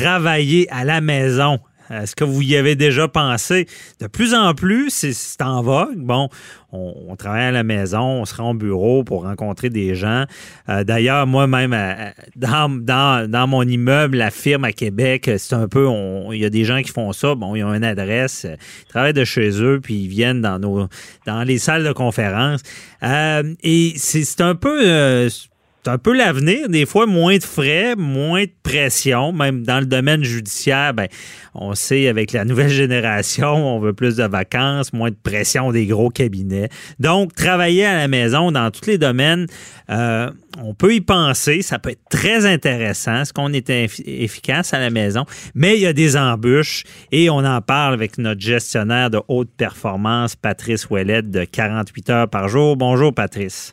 travailler à la maison. Est-ce que vous y avez déjà pensé? De plus en plus, c'est en vogue. Bon, on, travaille à la maison, on se rend au bureau pour rencontrer des gens. Euh, d'ailleurs, moi-même, dans, mon immeuble, la firme à Québec, c'est un peu, il y a des gens qui font ça. Bon, ils ont une adresse, ils travaillent de chez eux, puis ils viennent dans nos, dans les salles de conférence. Euh, et c'est un peu, euh, c'est un peu l'avenir. Des fois, moins de frais, moins de pression. Même dans le domaine judiciaire, ben, on sait avec la nouvelle génération, on veut plus de vacances, moins de pression des gros cabinets. Donc, travailler à la maison dans tous les domaines, euh, on peut y penser. Ça peut être très intéressant, ce qu'on est efficace à la maison. Mais il y a des embûches et on en parle avec notre gestionnaire de haute performance, Patrice Ouellette, de 48 heures par jour. Bonjour, Patrice.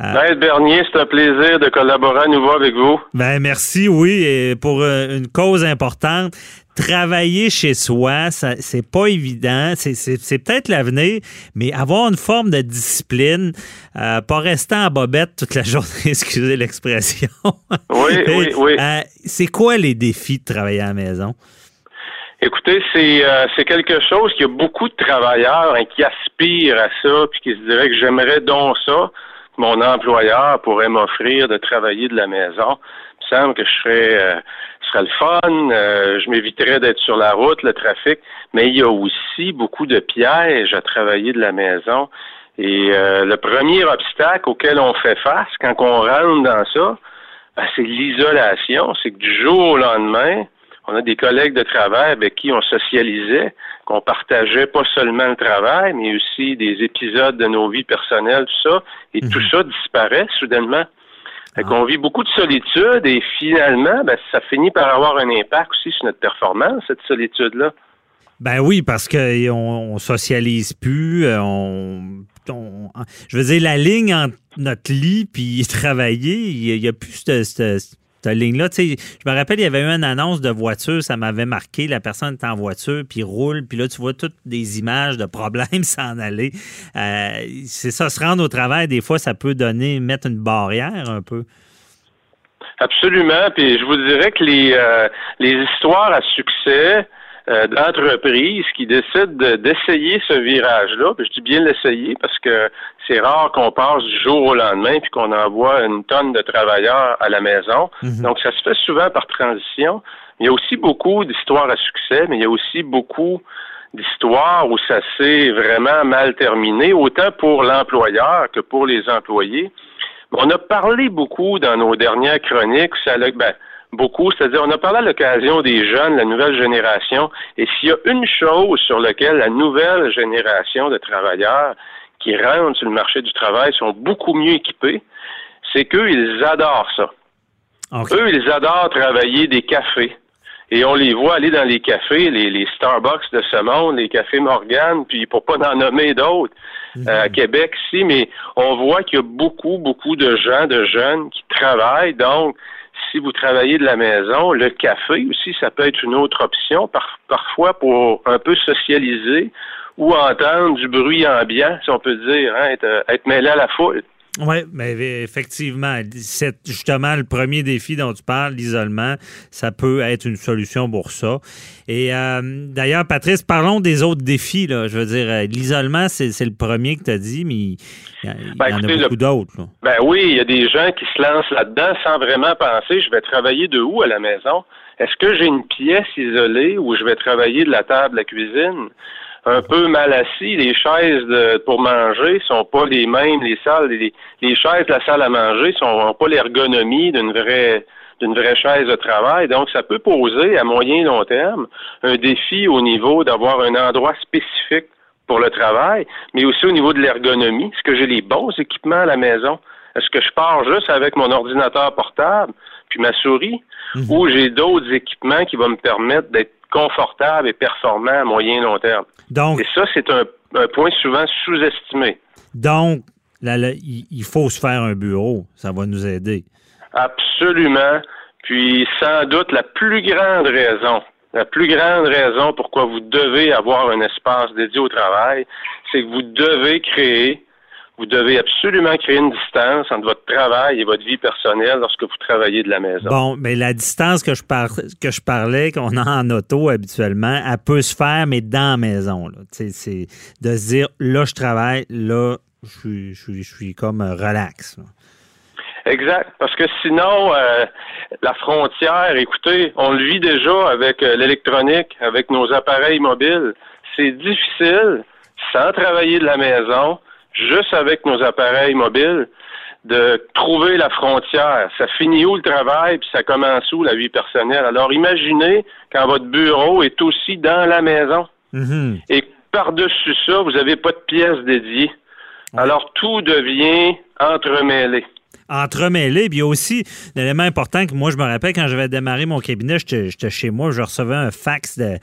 Euh, Bernier, c'est un plaisir de collaborer à nouveau avec vous. Ben merci, oui, et pour euh, une cause importante. Travailler chez soi, c'est pas évident. C'est peut-être l'avenir, mais avoir une forme de discipline, euh, pas rester en bobette toute la journée, excusez l'expression. Oui, oui, oui. Euh, c'est quoi les défis de travailler à la maison? Écoutez, c'est c'est quelque chose qu'il y a beaucoup de travailleurs hein, qui aspirent à ça, puis qui se diraient que j'aimerais donc ça mon employeur pourrait m'offrir de travailler de la maison. Il me semble que je serais, euh, ce serait le fun, euh, je m'éviterais d'être sur la route, le trafic, mais il y a aussi beaucoup de pièges à travailler de la maison. Et euh, le premier obstacle auquel on fait face quand on rentre dans ça, ben, c'est l'isolation. C'est que du jour au lendemain, on a des collègues de travail avec qui on socialisait, qu'on partageait pas seulement le travail, mais aussi des épisodes de nos vies personnelles, tout ça, et tout mhm. ça disparaît soudainement. Fait qu'on vit beaucoup de solitude et finalement, ben, ça finit par avoir un impact aussi sur notre performance, cette solitude-là. Ben oui, parce qu'on on socialise plus, euh, on, je veux dire, la ligne entre notre lit puis travailler, il n'y a, plus cette, cette ligne-là. Tu je me rappelle, il y avait eu une annonce de voiture, ça m'avait marqué. La personne est en voiture, puis roule, puis là, tu vois toutes des images de problèmes s'en aller. Euh, c'est ça, se rendre au travail, des fois, ça peut donner, mettre une barrière un peu. Absolument. Puis je vous dirais que les, euh, les histoires à succès, euh, d'entreprises qui décident d'essayer ce virage-là. Je dis bien l'essayer parce que c'est rare qu'on passe du jour au lendemain puis qu'on envoie une tonne de travailleurs à la maison. Mhm. Donc, ça se fait souvent par transition. Il y a aussi beaucoup d'histoires à succès, mais il y a aussi beaucoup d'histoires où ça s'est vraiment mal terminé, autant pour l'employeur que pour les employés. On a parlé beaucoup dans nos dernières chroniques, ça, ben, beaucoup. C'est-à-dire, on a parlé à l'occasion des jeunes, la nouvelle génération, et s'il y a une chose sur laquelle la nouvelle génération de travailleurs qui rentrent sur le marché du travail sont beaucoup mieux équipés, c'est qu'eux, ils adorent ça. Eux, ils adorent travailler des cafés. Et on les voit aller dans les cafés, les, Starbucks de ce monde, les cafés Morgan, puis pour pas en nommer d'autres, mhm. euh, à Québec ici, mais on voit qu'il y a beaucoup, beaucoup de gens, de jeunes qui travaillent. Donc, si vous travaillez de la maison, le café aussi, ça peut être une autre option, parfois pour un peu socialiser ou entendre du bruit ambiant, si on peut dire, hein, être, être mêlé à la foule. Oui, mais effectivement, c'est justement le premier défi dont tu parles, l'isolement, ça peut être une solution pour ça. Et euh, d'ailleurs, Patrice, parlons des autres défis. Là. Je veux dire, euh, l'isolement, c'est le premier que tu as dit, mais il y, ben, en a beaucoup d'autres. Ben oui, il y a des gens qui se lancent là-dedans sans vraiment penser, je vais travailler de où à la maison? Est-ce que j'ai une pièce isolée où je vais travailler de la table à la cuisine? Un peu mal assis. Les chaises pour manger sont pas les mêmes. Les salles, les, chaises de la salle à manger sont pas l'ergonomie d'une vraie d'une vraie chaise de travail. Donc, ça peut poser à moyen et long terme un défi au niveau d'avoir un endroit spécifique pour le travail, mais aussi au niveau de l'ergonomie. Est-ce que j'ai les bons équipements à la maison? Est-ce que je pars juste avec mon ordinateur portable? Puis ma souris? Mhm. Ou j'ai d'autres équipements qui vont me permettre d'être confortable et performant à moyen et long terme. Donc, et ça, c'est un, point souvent sous-estimé. Donc, il faut se faire un bureau. Ça va nous aider. Absolument. Puis, sans doute, la plus grande raison, la plus grande raison pourquoi vous devez avoir un espace dédié au travail, c'est que vous devez créer vous devez absolument créer une distance entre votre travail et votre vie personnelle lorsque vous travaillez de la maison. Bon, mais la distance que je, que je parlais, qu'on a en auto habituellement, elle peut se faire, mais dans la maison. C'est de se dire, là, je travaille, là, je suis, je suis, comme relax. Exact. Parce que sinon, euh, la frontière, écoutez, on le vit déjà avec euh, l'électronique, avec nos appareils mobiles. C'est difficile, sans travailler de la maison, juste avec nos appareils mobiles, de trouver la frontière. Ça finit où le travail, puis ça commence où la vie personnelle? Alors imaginez quand votre bureau est aussi dans la maison. Mm-hmm. Et par-dessus ça, vous n'avez pas de pièces dédiées. Alors tout devient entremêlé entremêlé. Puis il y a aussi un élément important que moi, je me rappelle quand j'avais démarré mon cabinet, j'étais chez moi, je recevais un fax de,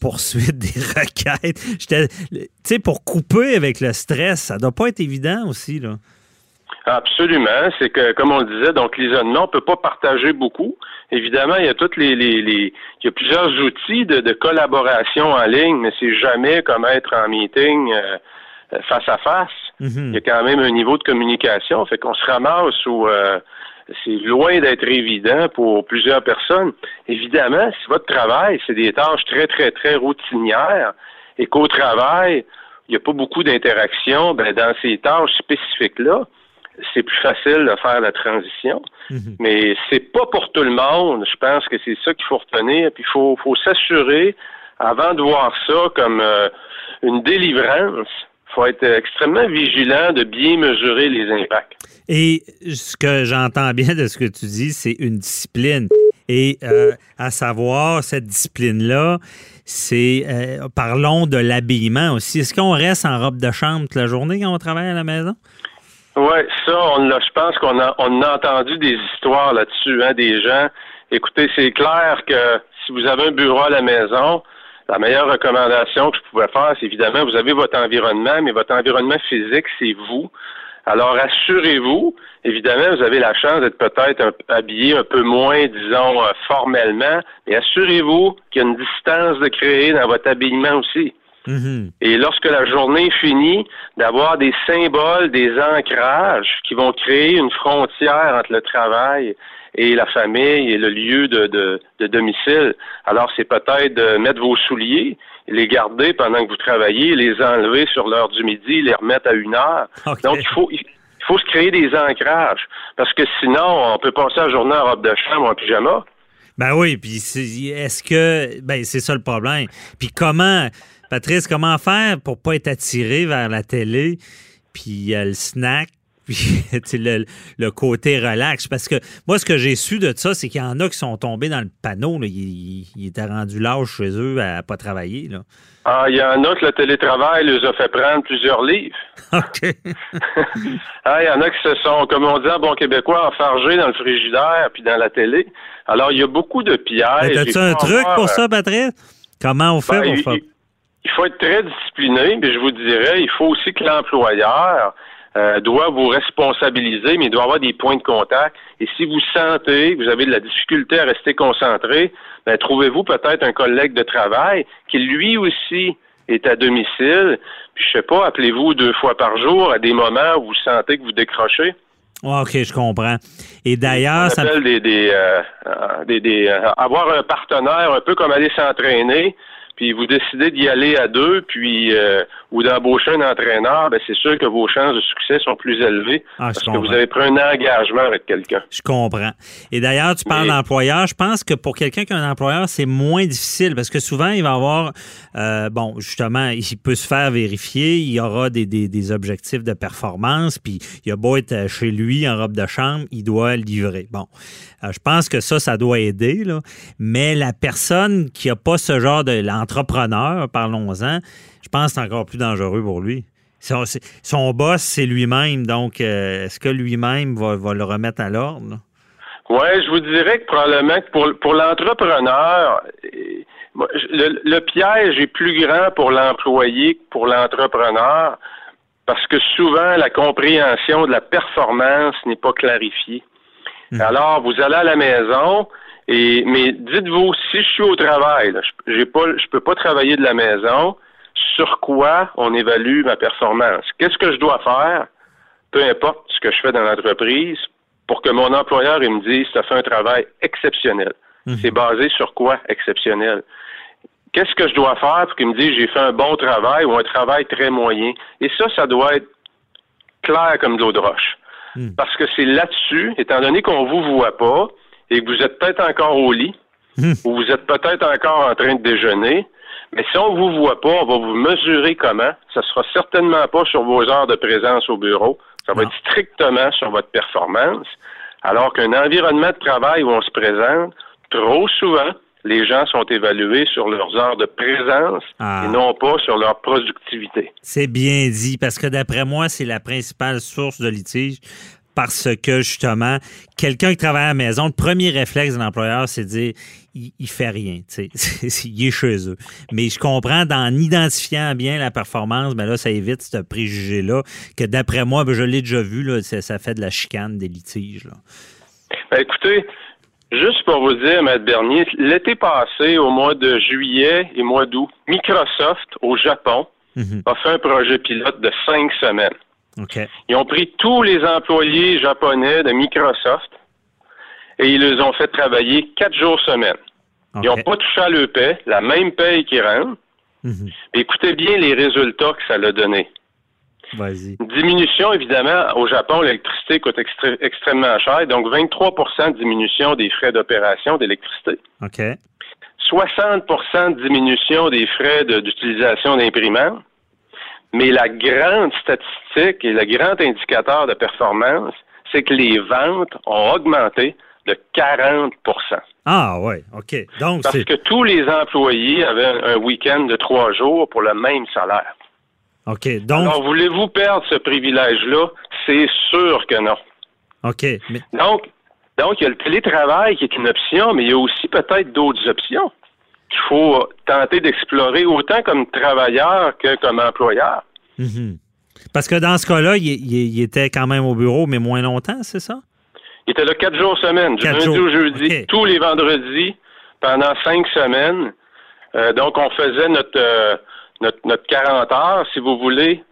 poursuite des requêtes. J'étais, tu sais, pour couper avec le stress, ça doit pas être évident aussi, là. Absolument. C'est que, comme on le disait, donc l'isolement, on peut pas partager beaucoup. Évidemment, il y a toutes les, les, il y a plusieurs outils de, collaboration en ligne, mais c'est jamais comme être en meeting euh, face à face. Mhm. Il y a quand même un niveau de communication. Fait qu'on se ramasse où euh, c'est loin d'être évident pour plusieurs personnes. Évidemment, si votre travail, c'est des tâches très, très, très routinières et qu'au travail, il n'y a pas beaucoup d'interaction, ben, dans ces tâches spécifiques-là, c'est plus facile de faire la transition. Mhm. Mais c'est pas pour tout le monde. Je pense que c'est ça qu'il faut retenir. Puis il faut, faut s'assurer, avant de voir ça comme euh, une délivrance, faut être extrêmement vigilant de bien mesurer les impacts. Et ce que j'entends bien de ce que tu dis, c'est une discipline. Et euh, à savoir, cette discipline-là, c'est, euh, parlons de l'habillement aussi. Est-ce qu'on reste en robe de chambre toute la journée quand on travaille à la maison? Oui, ça, on je pense qu'on a, on a entendu des histoires là-dessus, hein, des gens. Écoutez, c'est clair que si vous avez un bureau à la maison, la meilleure recommandation que je pouvais faire, c'est évidemment, vous avez votre environnement, mais votre environnement physique, c'est vous. Alors, assurez-vous, évidemment, vous avez la chance d'être peut-être habillé un peu moins, disons, euh, formellement, mais assurez-vous qu'il y a une distance de créer dans votre habillement aussi. Mm-hmm. Et lorsque la journée finit, d'avoir des symboles, des ancrages qui vont créer une frontière entre le travail et la famille et le lieu de, de, domicile. Alors, c'est peut-être de mettre vos souliers, les garder pendant que vous travaillez, les enlever sur l'heure du midi, les remettre à une heure. Donc, il faut, il faut se créer des ancrages. Parce que sinon, on peut passer la journée en robe de chambre ou en pyjama. Ben oui, puis est-ce que ben c'est ça le problème. Puis comment Patrice, comment faire pour pas être attiré vers la télé puis le snack? puis le, le, côté relax. Parce que moi, ce que j'ai su de ça, c'est qu'il y en a qui sont tombés dans le panneau. Là. Ils, étaient rendus lâches chez eux à pas travailler. Là. Ah, il y en a que le télétravail les a fait prendre plusieurs livres. OK. ah, il y en a qui se sont, comme on dit en bon québécois, enfargés dans le frigidaire puis dans la télé. Alors, il y a beaucoup de pièges. As-tu un truc pour ça, Patrice? Comment on fait ben, pour il, il faut être très discipliné, mais je vous dirais, il faut aussi que l'employeur euh, doit vous responsabiliser, mais il doit avoir des points de contact. Et si vous sentez que vous avez de la difficulté à rester concentré, ben, trouvez-vous peut-être un collègue de travail qui lui aussi est à domicile. Puis je sais pas, appelez-vous deux fois par jour à des moments où vous sentez que vous décrochez. OK, je comprends. Et d'ailleurs, ça des, des, euh, des, des euh, avoir un partenaire un peu comme aller s'entraîner puis vous décidez d'y aller à deux, puis euh, ou d'embaucher un entraîneur, ben c'est sûr que vos chances de succès sont plus élevées ah, parce que vous avez pris un engagement avec quelqu'un. Je comprends. Et d'ailleurs, tu parles d'employeur. Je pense que pour quelqu'un qui a un employeur, c'est moins difficile parce que souvent, il va avoir, euh, bon, justement, il peut se faire vérifier, il y aura des, des, des objectifs de performance, puis il a beau être chez lui en robe de chambre, il doit livrer. Bon, euh, je pense que ça, ça doit aider, là. mais la personne qui n'a pas ce genre de l'entrepreneur, parlons-en, pense que c'est encore plus dangereux pour lui. Son, boss, c'est lui-même, donc euh, est-ce que lui-même va, le remettre à l'ordre? Oui, je vous dirais que probablement que pour, pour l'entrepreneur, le, le, piège est plus grand pour l'employé que pour l'entrepreneur parce que souvent la compréhension de la performance n'est pas clarifiée. Hmm. Alors, vous allez à la maison, et mais dites-vous, si je suis au travail, je ne peux pas travailler de la maison, sur quoi on évalue ma performance? Qu'est-ce que je dois faire peu importe ce que je fais dans l'entreprise, pour que mon employeur il me dise tu as fait un travail exceptionnel. Mhm. C'est basé sur quoi exceptionnel? Qu'est-ce que je dois faire pour qu'il me dise j'ai fait un bon travail ou un travail très moyen? Et ça, ça doit être clair comme de l'eau de roche. Mhm. Parce que c'est là-dessus, étant donné qu'on vous voit pas et que vous êtes peut-être encore au lit, mhm. ou vous êtes peut-être encore en train de déjeuner, mais si on vous voit pas, on va vous mesurer comment. Ça sera certainement pas sur vos heures de présence au bureau. Ça va être strictement sur votre performance. Alors qu'un environnement de travail où on se présente, trop souvent, les gens sont évalués sur leurs heures de présence ah. et non pas sur leur productivité. C'est bien dit, parce que d'après moi, c'est la principale source de litige parce que justement, quelqu'un qui travaille à la maison, le premier réflexe de l'employeur, c'est de dire il, il fait rien, tu sais, il est chez eux. Mais je comprends d'en identifiant bien la performance, mais là, ça évite ce préjugé-là que d'après moi, ben, je l'ai déjà vu, là, ça, fait de la chicane, des litiges. Là. Ben, écoutez, juste pour vous dire, M. Bernier, l'été passé, au mois de juillet et mois d'août, Microsoft au Japon mhm. a fait un projet pilote de cinq semaines. Ils ont pris tous les employés japonais de Microsoft et ils les ont fait travailler quatre jours semaine. Ils n'ont pas touché à le paie, la même paie qui rentre. Mhm. Écoutez bien les résultats que ça a donné. Vas-y. Diminution, évidemment, au Japon, l'électricité coûte extrêmement cher, donc 23 de diminution des frais d'opération d'électricité. OK. 60 de diminution des frais d'utilisation d'imprimantes. Mais la grande statistique et le grand indicateur de performance, c'est que les ventes ont augmenté de 40% Ah ouais, OK. Donc, Parce que tous les employés avaient un week-end de trois jours pour le même salaire. OK. Donc... Alors, voulez-vous perdre ce privilège-là? C'est sûr que non. OK. Donc, donc, il y a le télétravail qui est une option, mais il y a aussi peut-être d'autres options qu'il faut tenter d'explorer autant comme travailleur que comme employeur. Mhm. Parce que dans ce cas-là, il, était quand même au bureau, mais moins longtemps, c'est ça? Il était là quatre jours semaine, du lundi au jeudi, tous les vendredis, pendant cinq semaines. Euh, donc, on faisait notre, euh, notre, notre 40 heures, si vous voulez,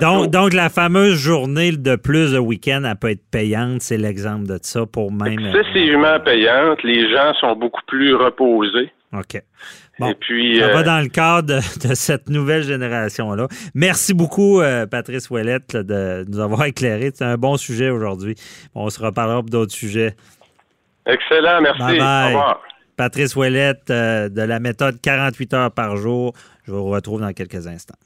donc, donc, la fameuse journée de plus de week-end, elle peut être payante, c'est l'exemple de ça pour même. Excessivement euh, payante. Les gens sont beaucoup plus reposés. OK. Bon, Et puis, ça va euh, dans le cadre de, cette nouvelle génération-là. Merci beaucoup, euh, Patrice Ouellette, de nous avoir éclairé. C'est un bon sujet aujourd'hui. On se reparlera pour d'autres sujets. Excellent, merci. Au revoir. Patrice Ouellette de la méthode 48 heures par jour. Je vous retrouve dans quelques instants.